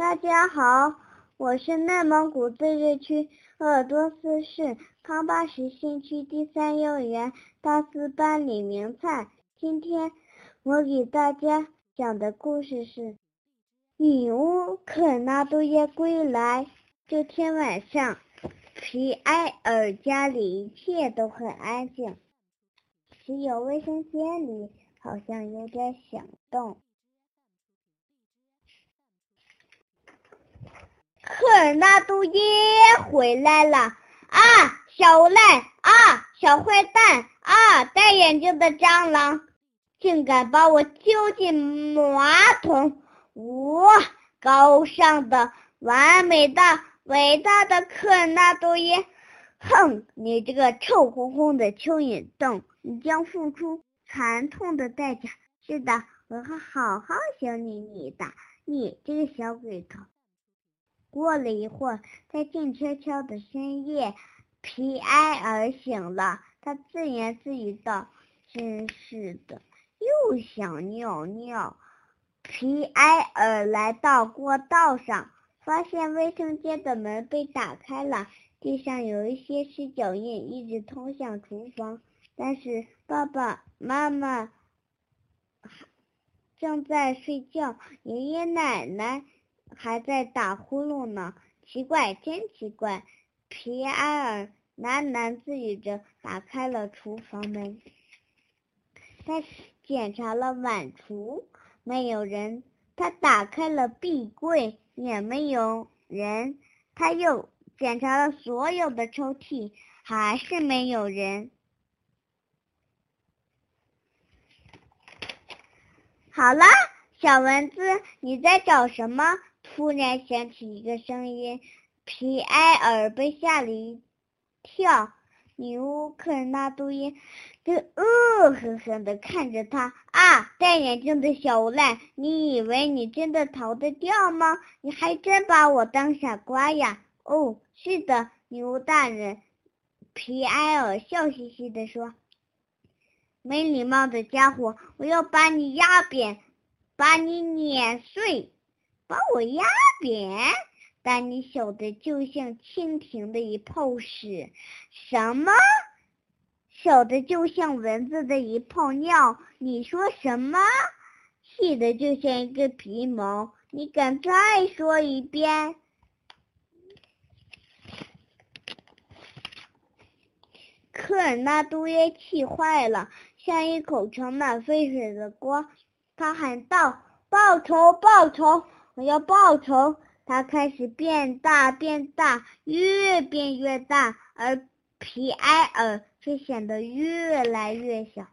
大家好，我是内蒙古自治区鄂尔多斯市康巴什新区第三幼儿园大四班李明灿。今天我给大家讲的故事是《女巫可尔纳多耶归来》。这天晚上，皮埃尔家里一切都很安静，只有卫生间里好像有点响动。科尔纳多耶回来了啊！小无赖啊！小坏蛋啊！戴眼镜的蟑螂，竟敢把我丢进马桶！我高尚的、完美的、伟大的科尔纳多耶！哼！你这个臭烘烘的蚯蚓洞，你将付出惨痛的代价！是的，我会好好修理你的，你这个小鬼头！过了一会儿，在静悄悄的深夜，皮埃尔醒了。他自言自语道：“真是的，又想尿尿。”皮埃尔来到过道上，发现卫生间的门被打开了，地上有一些湿脚印，一直通向厨房。但是爸爸妈妈正在睡觉，爷爷奶奶。还在打呼噜呢，奇怪，真奇怪！皮埃尔喃喃自语着，打开了厨房门。他检查了碗橱，没有人；他打开了壁柜，也没有人；他又检查了所有的抽屉，还是没有人。好了，小蚊子，你在找什么？突然响起一个声音，皮埃尔被吓了一跳。女巫克尔纳多耶就恶狠狠地看着他。啊，戴眼镜的小无赖，你以为你真的逃得掉吗？你还真把我当傻瓜呀！哦，是的，女巫大人。皮埃尔笑嘻嘻地说：“没礼貌的家伙，我要把你压扁，把你碾碎。”把我压扁，但你小的就像蜻蜓的一泡屎。什么？小的就像蚊子的一泡尿？你说什么？细的就像一个皮毛？你敢再说一遍？科尔纳多耶气坏了，像一口盛满沸水的锅。他喊道：“报仇！报仇！”我要报仇！它开始变大，变大，越变越大，而皮埃尔却显得越来越小。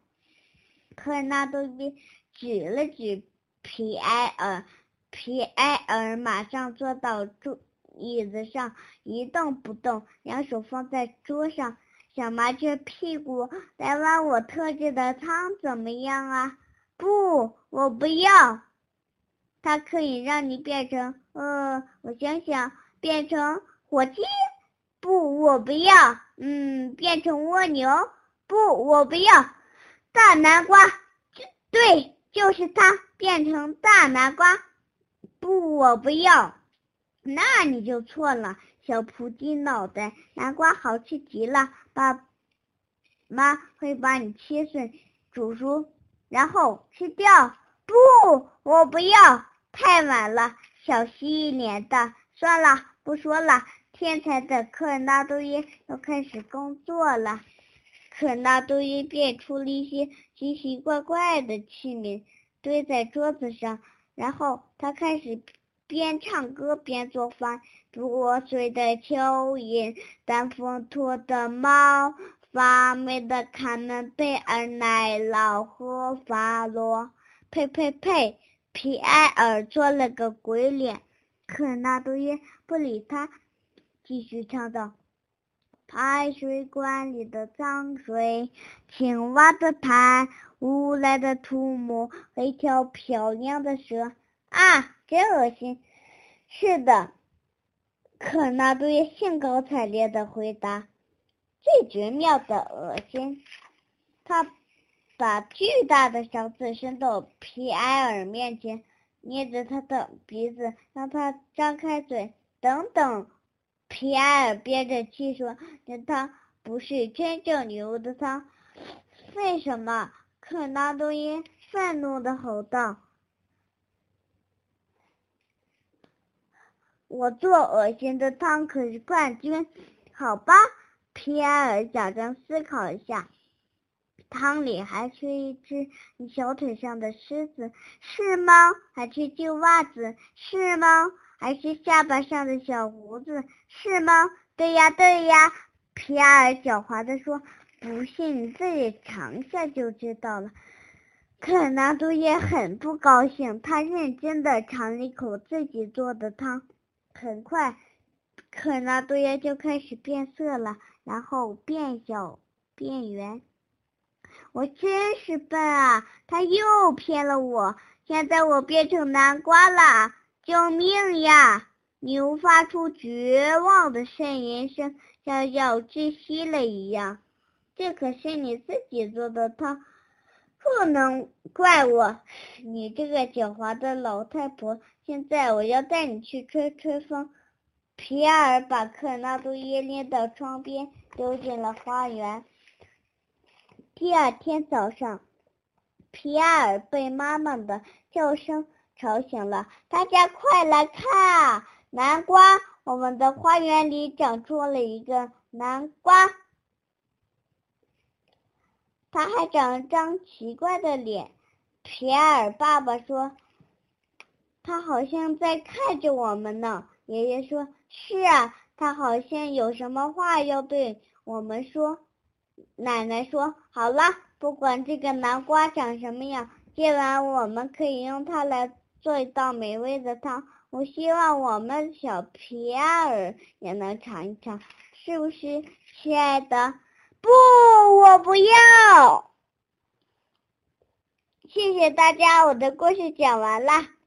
科尔纳多耶指了指皮埃尔，皮埃尔马上坐到桌椅子上，一动不动，两手放在桌上。小麻雀屁股来挖我特制的汤怎么样啊？不，我不要。它可以让你变成，呃，我想想，变成火鸡？不，我不要。嗯，变成蜗牛？不，我不要。大南瓜？对，就是它，变成大南瓜？不，我不要。那你就错了，小扑鸡脑袋，南瓜好吃极了，爸妈会把你切碎、煮熟，然后吃掉。不，我不要。太晚了，小蜥蜴脸蛋。算了，不说了。天才的科尔纳多耶要开始工作了。科尔纳多耶变出了一些奇奇怪怪的器皿，堆在桌子上。然后他开始边唱歌边做饭。破碎的蚯蚓，单风拖的猫，发霉的卡门贝尔奶酪和法罗。呸呸呸！皮埃尔做了个鬼脸，可纳多耶不理他，继续唱道：“排水管里的脏水，青蛙的痰，无赖的土木和一条漂亮的蛇。啊，真恶心！”是的，可纳多耶兴高采烈的回答：“最绝妙的恶心。”他。把巨大的勺子伸到皮埃尔面前，捏着他的鼻子，让他张开嘴。等等，皮埃尔憋着气说：“这汤不是真正牛的汤。”为什么？克拉多耶愤怒的吼道：“我做恶心的汤可是冠军，好吧？”皮埃尔假装思考一下。汤里还缺一只你小腿上的虱子，是吗？还缺旧袜子，是吗？还是下巴上的小胡子，是吗？对呀，对呀。皮埃尔狡猾地说：“不信你自己尝一下就知道了。”可纳多也很不高兴，他认真的尝了一口自己做的汤。很快，可纳多耶就开始变色了，然后变小、变圆。我真是笨啊！他又骗了我。现在我变成南瓜了！救命呀！牛发出绝望的呻吟声，像要窒息了一样。这可是你自己做的汤，不能怪我。你这个狡猾的老太婆！现在我要带你去吹吹风。皮埃尔把克纳多耶拎到窗边，丢进了花园。第二天早上，皮埃尔被妈妈的叫声吵醒了。大家快来看啊，南瓜！我们的花园里长出了一个南瓜，它还长了张奇怪的脸。皮埃尔爸爸说：“他好像在看着我们呢。”爷爷说：“是啊，他好像有什么话要对我们说。”奶奶说：“好了，不管这个南瓜长什么样，今晚我们可以用它来做一道美味的汤。我希望我们小皮埃尔也能尝一尝，是不是，亲爱的？”“不，我不要。”谢谢大家，我的故事讲完了。